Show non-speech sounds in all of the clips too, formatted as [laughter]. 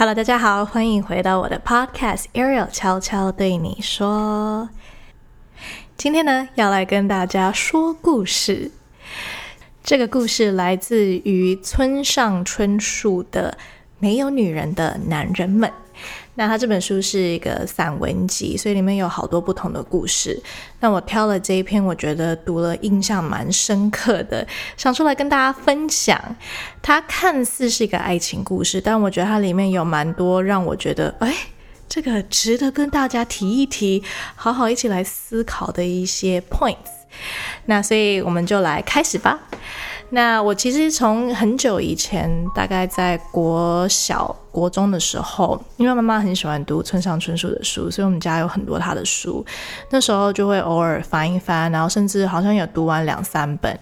Hello，大家好，欢迎回到我的 Podcast Ariel 悄悄对你说。今天呢，要来跟大家说故事。这个故事来自于村上春树的《没有女人的男人们》。那他这本书是一个散文集，所以里面有好多不同的故事。那我挑了这一篇，我觉得读了印象蛮深刻的，想出来跟大家分享。它看似是一个爱情故事，但我觉得它里面有蛮多让我觉得，哎，这个值得跟大家提一提，好好一起来思考的一些 points。那所以我们就来开始吧。那我其实从很久以前，大概在国小、国中的时候，因为妈妈很喜欢读村上春树的书，所以我们家有很多他的书。那时候就会偶尔翻一翻，然后甚至好像有读完两三本。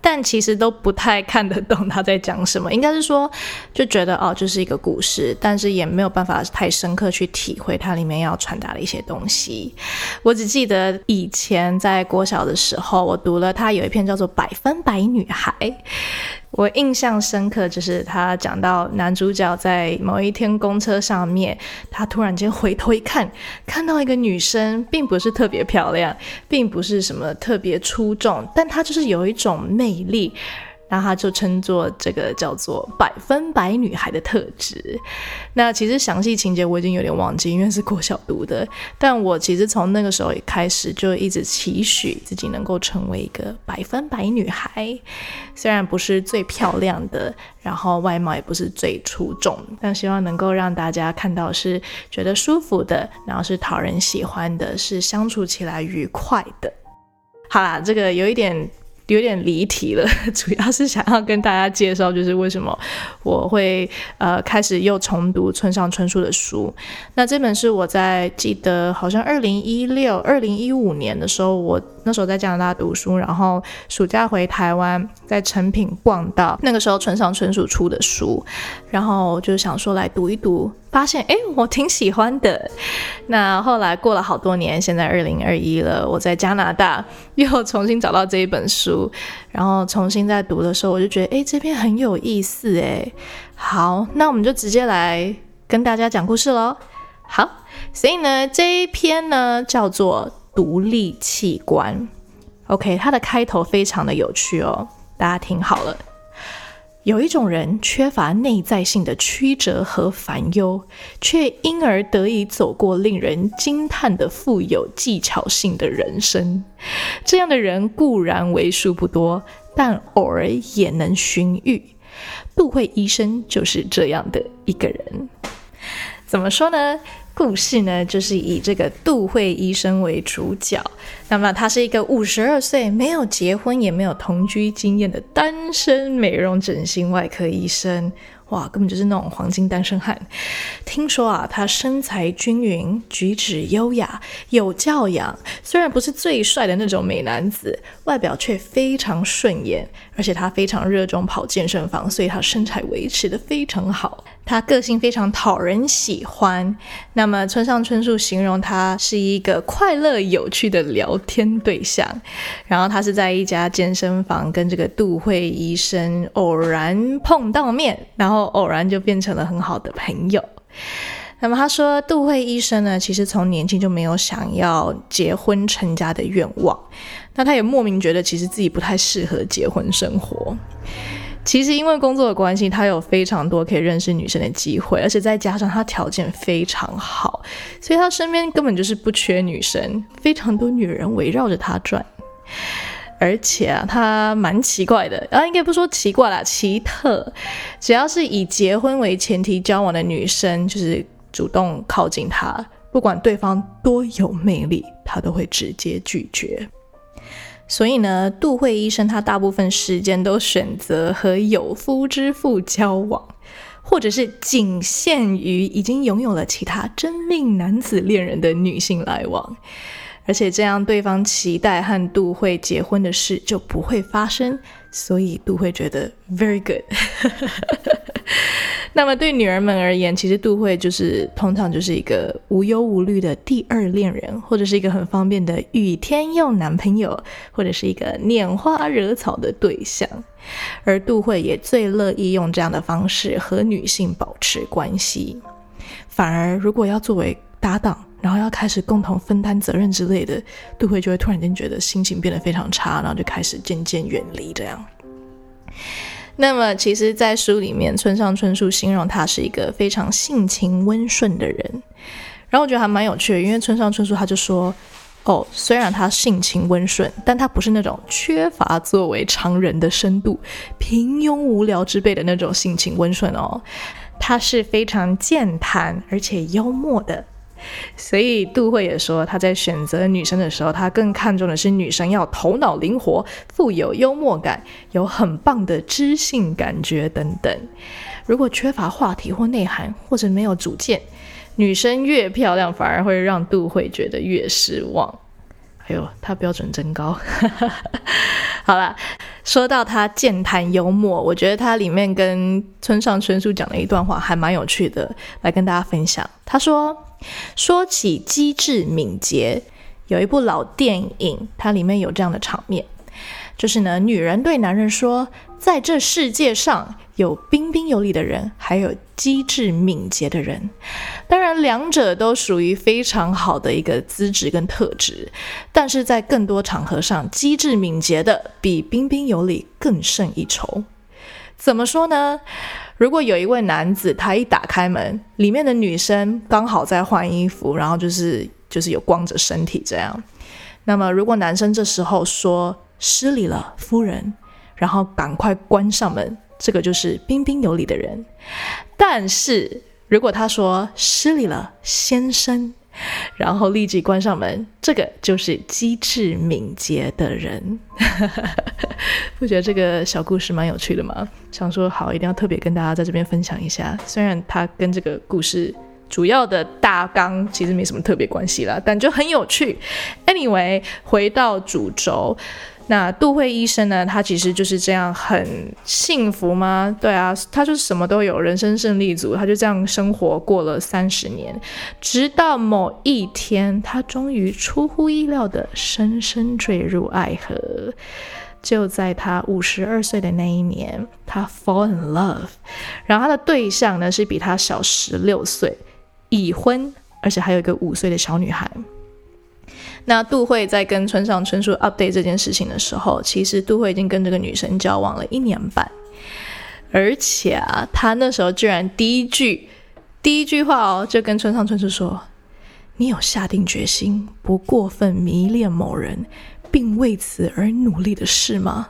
但其实都不太看得懂他在讲什么，[laughs] 应该是说就觉得哦，就是一个故事，但是也没有办法太深刻去体会它里面要传达的一些东西。我只记得以前在国小的时候，我读了他有一篇叫做《百分百女孩》。我印象深刻，就是他讲到男主角在某一天公车上面，他突然间回头一看，看到一个女生，并不是特别漂亮，并不是什么特别出众，但她就是有一种魅力。那他就称作这个叫做百分百女孩的特质。那其实详细情节我已经有点忘记，因为是国小读的。但我其实从那个时候开始就一直期许自己能够成为一个百分百女孩。虽然不是最漂亮的，然后外貌也不是最出众，但希望能够让大家看到是觉得舒服的，然后是讨人喜欢的，是相处起来愉快的。好啦，这个有一点。有点离题了，[laughs] 主要是想要跟大家介绍，就是为什么我会呃开始又重读村上春树的书。那这本是我在记得好像二零一六、二零一五年的时候，我那时候在加拿大读书，然后暑假回台湾，在成品逛到那个时候村上春树出的书，然后就想说来读一读。发现哎，我挺喜欢的。那后来过了好多年，现在二零二一了，我在加拿大又重新找到这一本书，然后重新在读的时候，我就觉得哎，这篇很有意思哎。好，那我们就直接来跟大家讲故事喽。好，所以呢，这一篇呢叫做独立器官。OK，它的开头非常的有趣哦，大家听好了。有一种人缺乏内在性的曲折和烦忧，却因而得以走过令人惊叹的富有技巧性的人生。这样的人固然为数不多，但偶尔也能寻遇。杜慧医生就是这样的一个人。怎么说呢？故事呢，就是以这个杜慧医生为主角。那么，他是一个五十二岁、没有结婚也没有同居经验的单身美容整形外科医生。哇，根本就是那种黄金单身汉。听说啊，他身材均匀，举止优雅，有教养。虽然不是最帅的那种美男子，外表却非常顺眼。而且他非常热衷跑健身房，所以他身材维持的非常好。他个性非常讨人喜欢。那么村上春树形容他是一个快乐有趣的聊天对象。然后他是在一家健身房跟这个杜慧医生偶然碰到面，然后偶然就变成了很好的朋友。那么他说，杜慧医生呢，其实从年轻就没有想要结婚成家的愿望。那他也莫名觉得，其实自己不太适合结婚生活。其实因为工作的关系，他有非常多可以认识女生的机会，而且再加上他条件非常好，所以他身边根本就是不缺女生，非常多女人围绕着他转。而且啊，他蛮奇怪的，啊应该不说奇怪啦，奇特。只要是以结婚为前提交往的女生，就是主动靠近他，不管对方多有魅力，他都会直接拒绝。所以呢，杜慧医生他大部分时间都选择和有夫之妇交往，或者是仅限于已经拥有了其他真命男子恋人的女性来往，而且这样对方期待和杜慧结婚的事就不会发生，所以杜慧觉得 very good。[laughs] 那么对女儿们而言，其实杜慧就是通常就是一个无忧无虑的第二恋人，或者是一个很方便的雨天用男朋友，或者是一个拈花惹草的对象。而杜慧也最乐意用这样的方式和女性保持关系。反而如果要作为搭档，然后要开始共同分担责任之类的，杜慧就会突然间觉得心情变得非常差，然后就开始渐渐远离这样。那么，其实，在书里面，村上春树形容他是一个非常性情温顺的人。然后我觉得还蛮有趣的，因为村上春树他就说：“哦，虽然他性情温顺，但他不是那种缺乏作为常人的深度、平庸无聊之辈的那种性情温顺哦，他是非常健谈而且幽默的。” [laughs] 所以杜慧也说，他在选择女生的时候，他更看重的是女生要头脑灵活、富有幽默感、有很棒的知性感觉等等。如果缺乏话题或内涵，或者没有主见，女生越漂亮，反而会让杜慧觉得越失望。哎呦，他标准真高。[laughs] 好了，说到他健谈幽默，我觉得他里面跟村上春树讲的一段话还蛮有趣的，来跟大家分享。他说。说起机智敏捷，有一部老电影，它里面有这样的场面，就是呢，女人对男人说，在这世界上有彬彬有礼的人，还有机智敏捷的人。当然，两者都属于非常好的一个资质跟特质，但是在更多场合上，机智敏捷的比彬彬有礼更胜一筹。怎么说呢？如果有一位男子，他一打开门，里面的女生刚好在换衣服，然后就是就是有光着身体这样。那么，如果男生这时候说失礼了，夫人，然后赶快关上门，这个就是彬彬有礼的人。但是如果他说失礼了，先生。然后立即关上门，这个就是机智敏捷的人。[laughs] 不觉得这个小故事蛮有趣的吗？想说好，一定要特别跟大家在这边分享一下。虽然它跟这个故事主要的大纲其实没什么特别关系啦，但就很有趣。Anyway，回到主轴。那杜慧医生呢？他其实就是这样很幸福吗？对啊，他就是什么都有，人生胜利组。他就这样生活过了三十年，直到某一天，他终于出乎意料的深深坠入爱河。就在他五十二岁的那一年，他 fall in love。然后他的对象呢是比他小十六岁，已婚，而且还有一个五岁的小女孩。那杜慧在跟村上春树 update 这件事情的时候，其实杜慧已经跟这个女生交往了一年半，而且啊，他那时候居然第一句第一句话哦，就跟村上春树说：“你有下定决心不过分迷恋某人，并为此而努力的事吗？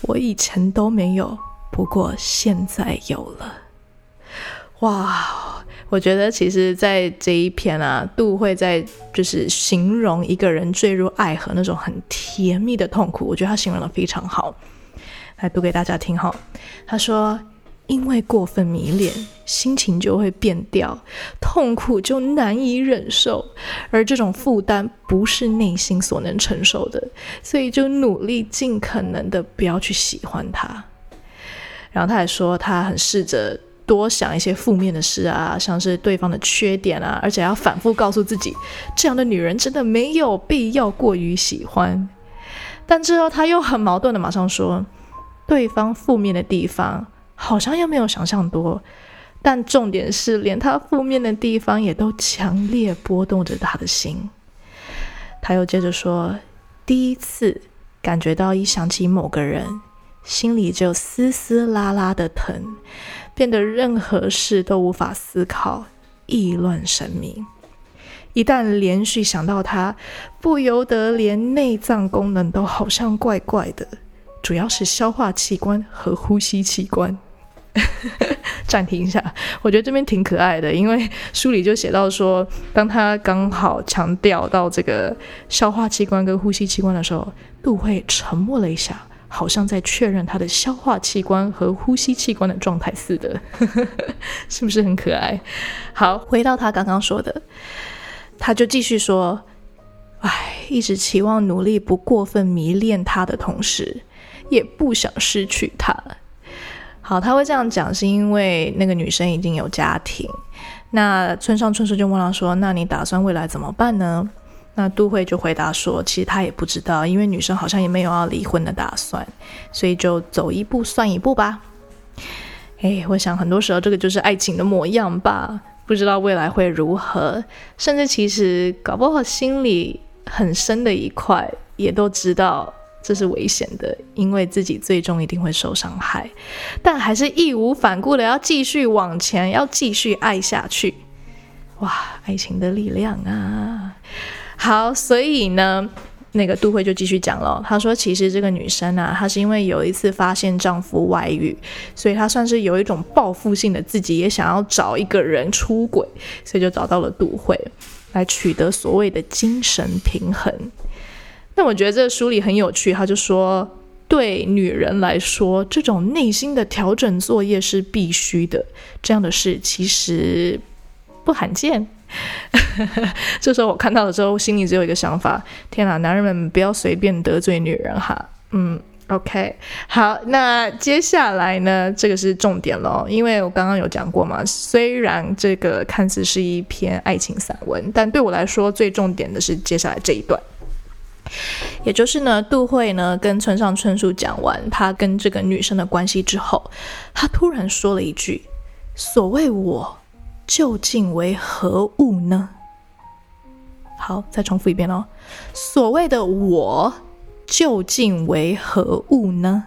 我以前都没有，不过现在有了。”哇！我觉得其实，在这一篇啊，杜会在就是形容一个人坠入爱河那种很甜蜜的痛苦。我觉得他形容的非常好，来读给大家听哈。他说：“因为过分迷恋，心情就会变调，痛苦就难以忍受，而这种负担不是内心所能承受的，所以就努力尽可能的不要去喜欢他。”然后他还说，他很试着。多想一些负面的事啊，像是对方的缺点啊，而且要反复告诉自己，这样的女人真的没有必要过于喜欢。但之后他又很矛盾的马上说，对方负面的地方好像又没有想象多，但重点是连他负面的地方也都强烈波动着他的心。他又接着说，第一次感觉到一想起某个人，心里就丝丝拉拉的疼。变得任何事都无法思考，意乱神迷。一旦连续想到他，不由得连内脏功能都好像怪怪的，主要是消化器官和呼吸器官。[laughs] 暂停一下，我觉得这边挺可爱的，因为书里就写到说，当他刚好强调到这个消化器官跟呼吸器官的时候，杜慧沉默了一下。好像在确认他的消化器官和呼吸器官的状态似的，[laughs] 是不是很可爱？好，回到他刚刚说的，他就继续说：“哎，一直期望努力不过分迷恋他的同时，也不想失去他。好，他会这样讲，是因为那个女生已经有家庭。那村上春树就问他说：“那你打算未来怎么办呢？”那杜慧就回答说：“其实他也不知道，因为女生好像也没有要离婚的打算，所以就走一步算一步吧。”哎，我想很多时候这个就是爱情的模样吧。不知道未来会如何，甚至其实搞不好心里很深的一块也都知道这是危险的，因为自己最终一定会受伤害，但还是义无反顾的要继续往前，要继续爱下去。哇，爱情的力量啊！好，所以呢。那个杜慧就继续讲了，她说：“其实这个女生啊，她是因为有一次发现丈夫外遇，所以她算是有一种报复性的，自己也想要找一个人出轨，所以就找到了杜慧，来取得所谓的精神平衡。那我觉得这书里很有趣，他就说，对女人来说，这种内心的调整作业是必须的，这样的事其实不罕见。” [laughs] 这时候我看到的时候，心里只有一个想法：天哪，男人们不要随便得罪女人哈。嗯，OK，好，那接下来呢，这个是重点喽，因为我刚刚有讲过嘛，虽然这个看似是一篇爱情散文，但对我来说最重点的是接下来这一段，也就是呢，杜慧呢跟村上春树讲完他跟这个女生的关系之后，他突然说了一句：“所谓我。”究竟为何物呢？好，再重复一遍哦。所谓的我究竟为何物呢？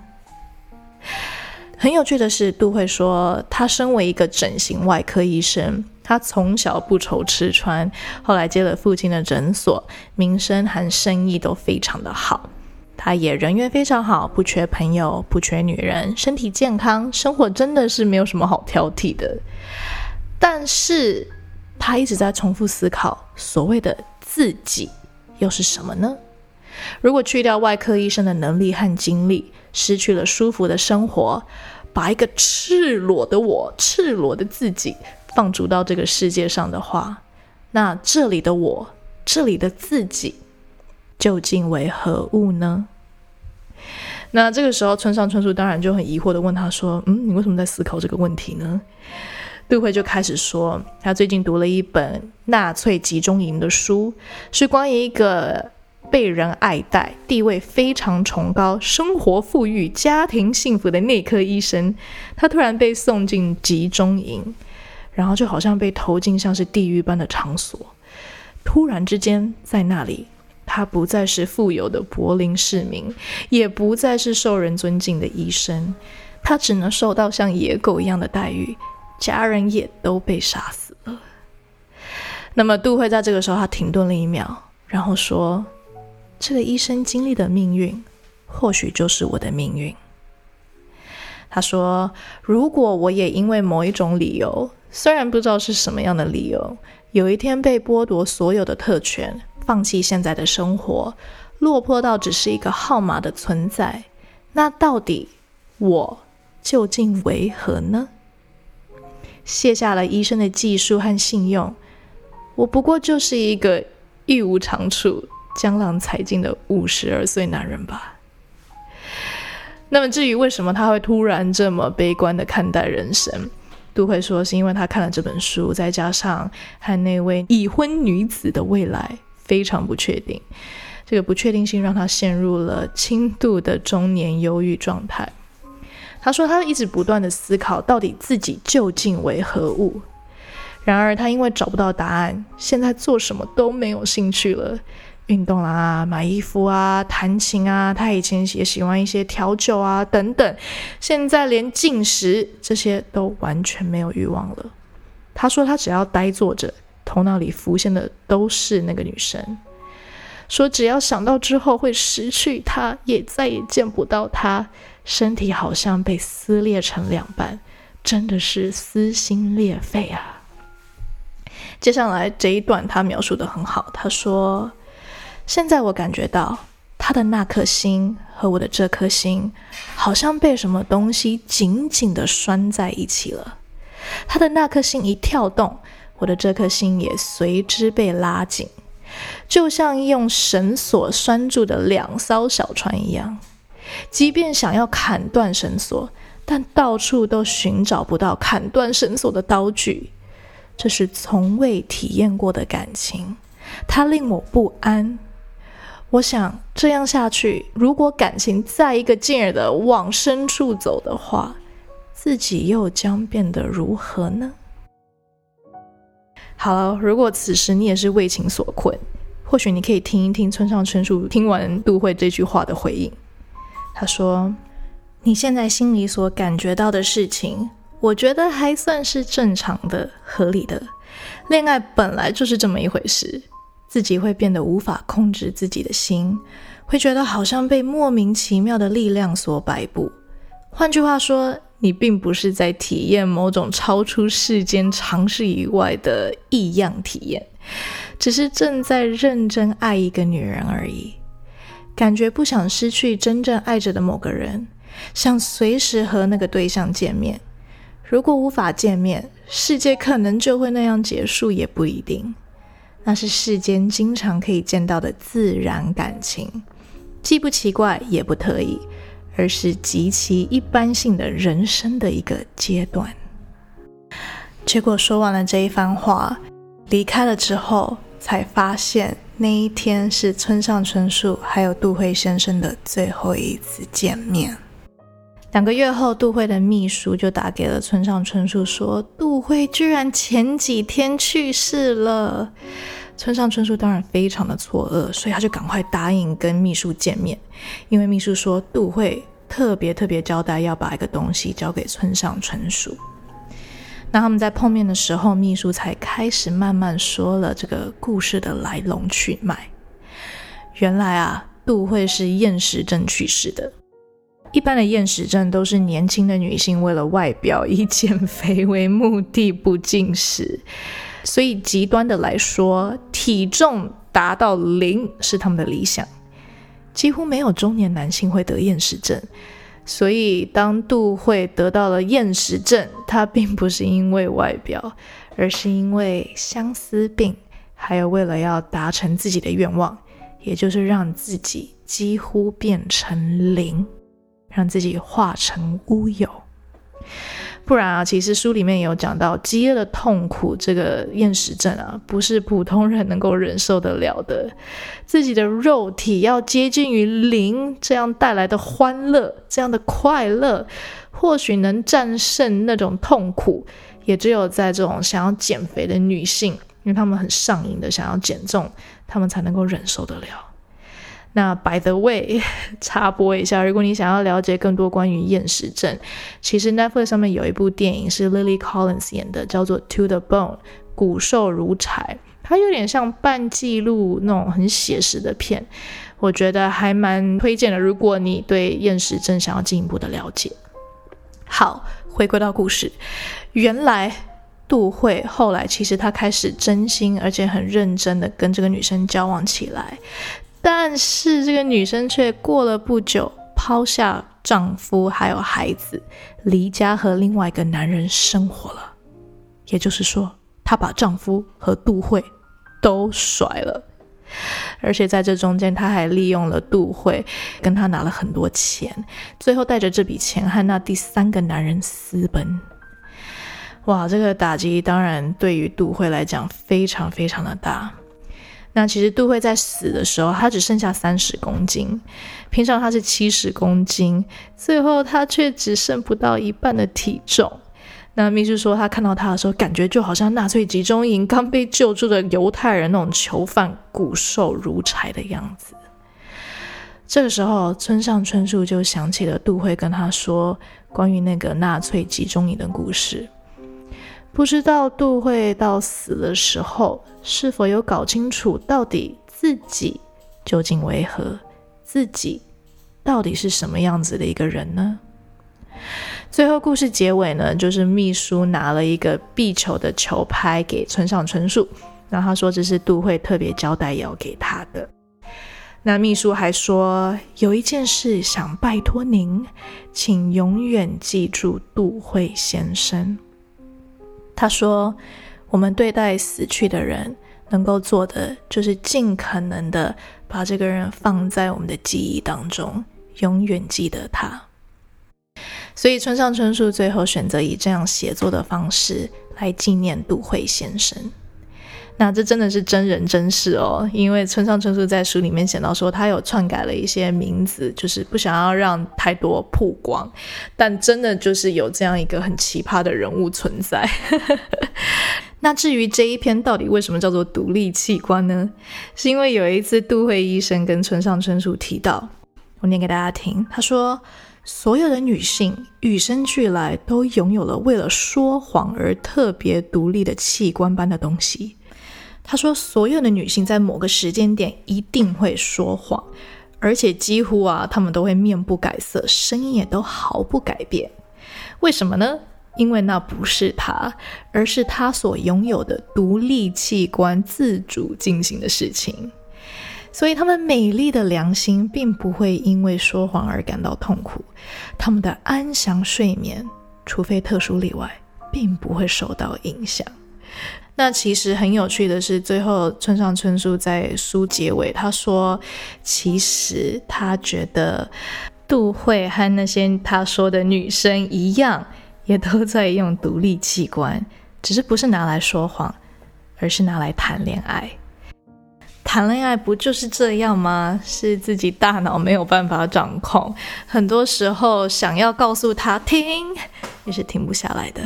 很有趣的是，杜慧说，他身为一个整形外科医生，他从小不愁吃穿，后来接了父亲的诊所，名声和生意都非常的好。他也人缘非常好，不缺朋友，不缺女人，身体健康，生活真的是没有什么好挑剔的。但是他一直在重复思考，所谓的自己又是什么呢？如果去掉外科医生的能力和精力，失去了舒服的生活，把一个赤裸的我、赤裸的自己放逐到这个世界上的话，那这里的我、这里的自己究竟为何物呢？那这个时候，村上春树当然就很疑惑的问他说：“嗯，你为什么在思考这个问题呢？”杜慧就开始说，他最近读了一本纳粹集中营的书，是关于一个被人爱戴、地位非常崇高、生活富裕、家庭幸福的内科医生。他突然被送进集中营，然后就好像被投进像是地狱般的场所。突然之间，在那里，他不再是富有的柏林市民，也不再是受人尊敬的医生，他只能受到像野狗一样的待遇。家人也都被杀死了。那么杜慧在这个时候，他停顿了一秒，然后说：“这个医生经历的命运，或许就是我的命运。”他说：“如果我也因为某一种理由，虽然不知道是什么样的理由，有一天被剥夺所有的特权，放弃现在的生活，落魄到只是一个号码的存在，那到底我究竟为何呢？”卸下了医生的技术和信用，我不过就是一个一无长处、江郎才尽的五十二岁男人吧。那么，至于为什么他会突然这么悲观的看待人生，杜慧说是因为他看了这本书，再加上和那位已婚女子的未来非常不确定，这个不确定性让他陷入了轻度的中年忧郁状态。他说，他一直不断的思考，到底自己究竟为何物。然而，他因为找不到答案，现在做什么都没有兴趣了。运动啦，买衣服啊，弹琴啊，他以前也喜欢一些调酒啊，等等。现在连进食这些都完全没有欲望了。他说，他只要呆坐着，头脑里浮现的都是那个女生。说，只要想到之后会失去她，也再也见不到她。身体好像被撕裂成两半，真的是撕心裂肺啊！接下来这一段他描述的很好，他说：“现在我感觉到他的那颗心和我的这颗心，好像被什么东西紧紧的拴在一起了。他的那颗心一跳动，我的这颗心也随之被拉紧，就像用绳索拴住的两艘小船一样。”即便想要砍断绳索，但到处都寻找不到砍断绳索的刀具。这是从未体验过的感情，它令我不安。我想这样下去，如果感情再一个劲儿的往深处走的话，自己又将变得如何呢？好了，如果此时你也是为情所困，或许你可以听一听村上春树听完杜慧这句话的回应。他说：“你现在心里所感觉到的事情。”我觉得还算是正常的、合理的。恋爱本来就是这么一回事，自己会变得无法控制自己的心，会觉得好像被莫名其妙的力量所摆布。换句话说，你并不是在体验某种超出世间常识以外的异样体验，只是正在认真爱一个女人而已。感觉不想失去真正爱着的某个人，想随时和那个对象见面。如果无法见面，世界可能就会那样结束，也不一定。那是世间经常可以见到的自然感情，既不奇怪也不特意，而是极其一般性的人生的一个阶段。结果说完了这一番话，离开了之后，才发现那一天是村上春树还有杜慧先生的最后一次见面。两个月后，杜慧的秘书就打给了村上春树，说杜慧居然前几天去世了。村上春树当然非常的错愕，所以他就赶快答应跟秘书见面，因为秘书说杜慧特别特别交代要把一个东西交给村上春树。那他们在碰面的时候，秘书才开始慢慢说了这个故事的来龙去脉。原来啊，杜慧是厌食症去世的。一般的厌食症都是年轻的女性为了外表以减肥为目的不进食，所以极端的来说，体重达到零是他们的理想。几乎没有中年男性会得厌食症，所以当杜慧得到了厌食症，她并不是因为外表，而是因为相思病，还有为了要达成自己的愿望，也就是让自己几乎变成零。让自己化成乌有，不然啊，其实书里面也有讲到饥饿的痛苦，这个厌食症啊，不是普通人能够忍受得了的。自己的肉体要接近于零，这样带来的欢乐，这样的快乐，或许能战胜那种痛苦，也只有在这种想要减肥的女性，因为她们很上瘾的想要减重，她们才能够忍受得了。那 By the way，[laughs] 插播一下，如果你想要了解更多关于厌食症，其实 Netflix 上面有一部电影是 Lily Collins 演的，叫做《To the Bone》，骨瘦如柴。它有点像半记录那种很写实的片，我觉得还蛮推荐的。如果你对厌食症想要进一步的了解，好，回归到故事，原来杜慧后来其实她开始真心而且很认真的跟这个女生交往起来。但是这个女生却过了不久，抛下丈夫还有孩子，离家和另外一个男人生活了。也就是说，她把丈夫和杜慧都甩了，而且在这中间，她还利用了杜慧，跟她拿了很多钱，最后带着这笔钱和那第三个男人私奔。哇，这个打击当然对于杜慧来讲非常非常的大。那其实杜慧在死的时候，她只剩下三十公斤，平常她是七十公斤，最后她却只剩不到一半的体重。那秘书说，他看到她的时候，感觉就好像纳粹集中营刚被救出的犹太人那种囚犯，骨瘦如柴的样子。这个时候，村上春树就想起了杜慧跟他说关于那个纳粹集中营的故事。不知道杜慧到死的时候，是否有搞清楚到底自己究竟为何，自己到底是什么样子的一个人呢？最后故事结尾呢，就是秘书拿了一个壁球的球拍给村上春树，然后他说这是杜慧特别交代要给他的。那秘书还说有一件事想拜托您，请永远记住杜慧先生。他说：“我们对待死去的人，能够做的就是尽可能的把这个人放在我们的记忆当中，永远记得他。”所以村上春树最后选择以这样写作的方式来纪念杜慧先生。那这真的是真人真事哦，因为村上春树在书里面写到说，他有篡改了一些名字，就是不想要让太多曝光，但真的就是有这样一个很奇葩的人物存在。[laughs] 那至于这一篇到底为什么叫做独立器官呢？是因为有一次杜慧医生跟村上春树提到，我念给大家听，他说。所有的女性与生俱来都拥有了为了说谎而特别独立的器官般的东西。他说，所有的女性在某个时间点一定会说谎，而且几乎啊，她们都会面不改色，声音也都毫不改变。为什么呢？因为那不是她，而是她所拥有的独立器官自主进行的事情。所以，他们美丽的良心并不会因为说谎而感到痛苦，他们的安详睡眠，除非特殊例外，并不会受到影响。那其实很有趣的是，最后村上春树在书结尾他说：“其实他觉得杜慧和那些他说的女生一样，也都在用独立器官，只是不是拿来说谎，而是拿来谈恋爱。”谈恋爱不就是这样吗？是自己大脑没有办法掌控，很多时候想要告诉他停，也是停不下来的。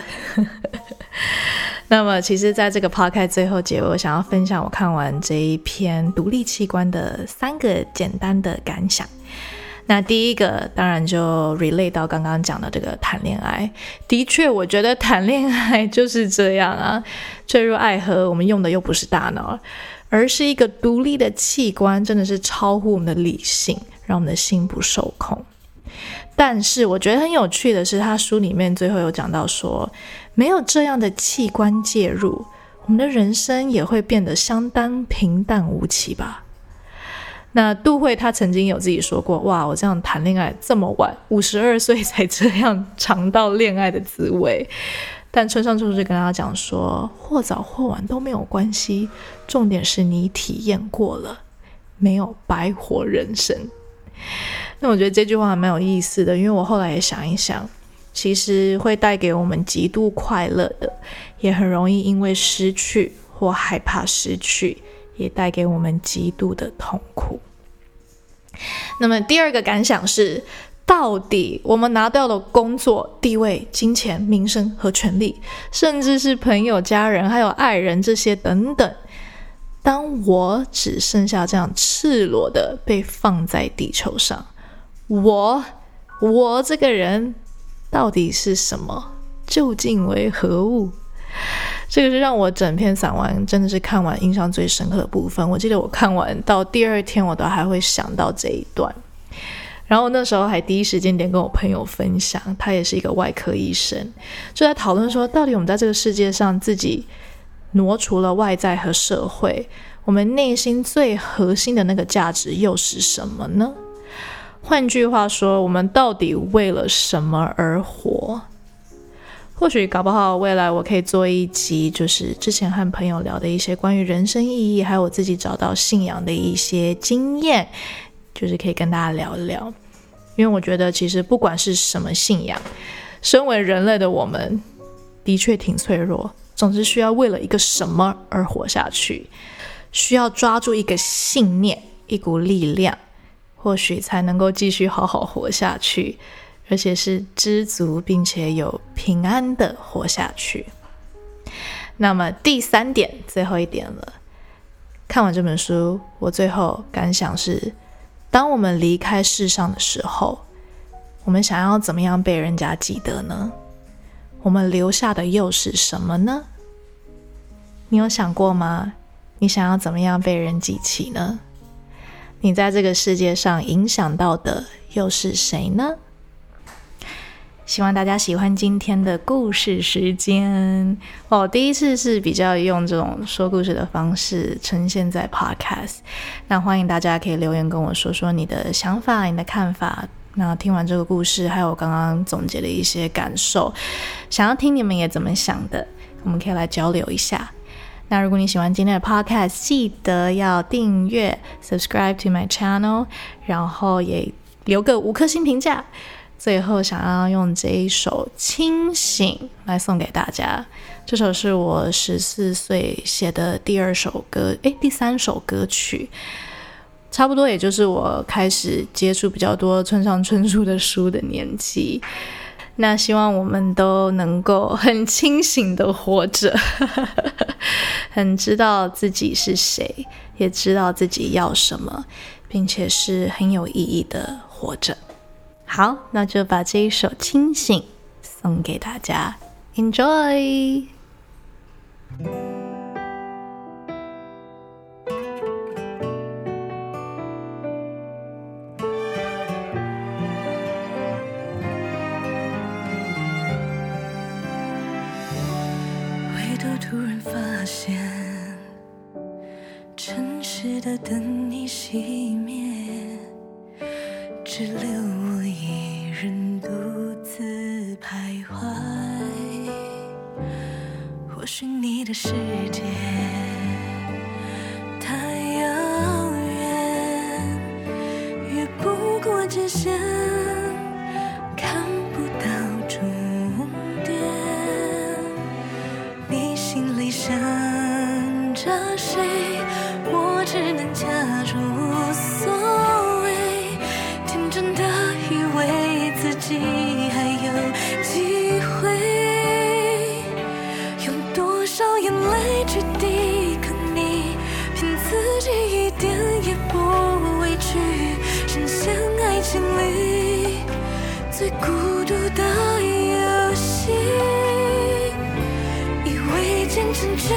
[laughs] 那么，其实，在这个 podcast 最后结尾，我想要分享我看完这一篇独立器官的三个简单的感想。那第一个，当然就 relate 到刚刚讲的这个谈恋爱。的确，我觉得谈恋爱就是这样啊，坠入爱河，我们用的又不是大脑。而是一个独立的器官，真的是超乎我们的理性，让我们的心不受控。但是我觉得很有趣的是，他书里面最后有讲到说，没有这样的器官介入，我们的人生也会变得相当平淡无奇吧。那杜慧她曾经有自己说过，哇，我这样谈恋爱这么晚，五十二岁才这样尝到恋爱的滋味。但村上春树就跟他讲说，或早或晚都没有关系，重点是你体验过了，没有白活人生。那我觉得这句话蛮有意思的，因为我后来也想一想，其实会带给我们极度快乐的，也很容易因为失去或害怕失去，也带给我们极度的痛苦。那么第二个感想是。到底我们拿掉了工作、地位、金钱、名声和权利，甚至是朋友、家人，还有爱人这些等等。当我只剩下这样赤裸的被放在地球上，我，我这个人到底是什么？究竟为何物？这个是让我整篇散文真的是看完印象最深刻的部分。我记得我看完到第二天，我都还会想到这一段。然后那时候还第一时间点跟我朋友分享，他也是一个外科医生，就在讨论说，到底我们在这个世界上自己挪除了外在和社会，我们内心最核心的那个价值又是什么呢？换句话说，我们到底为了什么而活？或许搞不好未来我可以做一集，就是之前和朋友聊的一些关于人生意义，还有我自己找到信仰的一些经验。就是可以跟大家聊一聊，因为我觉得其实不管是什么信仰，身为人类的我们的确挺脆弱，总是需要为了一个什么而活下去，需要抓住一个信念、一股力量，或许才能够继续好好活下去，而且是知足并且有平安的活下去。那么第三点，最后一点了，看完这本书，我最后感想是。当我们离开世上的时候，我们想要怎么样被人家记得呢？我们留下的又是什么呢？你有想过吗？你想要怎么样被人记起呢？你在这个世界上影响到的又是谁呢？希望大家喜欢今天的故事时间。我第一次是比较用这种说故事的方式呈现在 Podcast，那欢迎大家可以留言跟我说说你的想法、你的看法。那听完这个故事，还有刚刚总结的一些感受，想要听你们也怎么想的，我们可以来交流一下。那如果你喜欢今天的 Podcast，记得要订阅、subscribe to my channel，然后也留个五颗星评价。最后想要用这一首《清醒》来送给大家。这首是我十四岁写的第二首歌，诶，第三首歌曲，差不多也就是我开始接触比较多村上春树的书的年纪。那希望我们都能够很清醒的活着，[laughs] 很知道自己是谁，也知道自己要什么，并且是很有意义的活着。好，那就把这一首《清醒》送给大家，Enjoy。回头突然发现，城市的灯已熄灭，只留我一人独自徘徊。或许你的世界孤独的游戏以为坚持着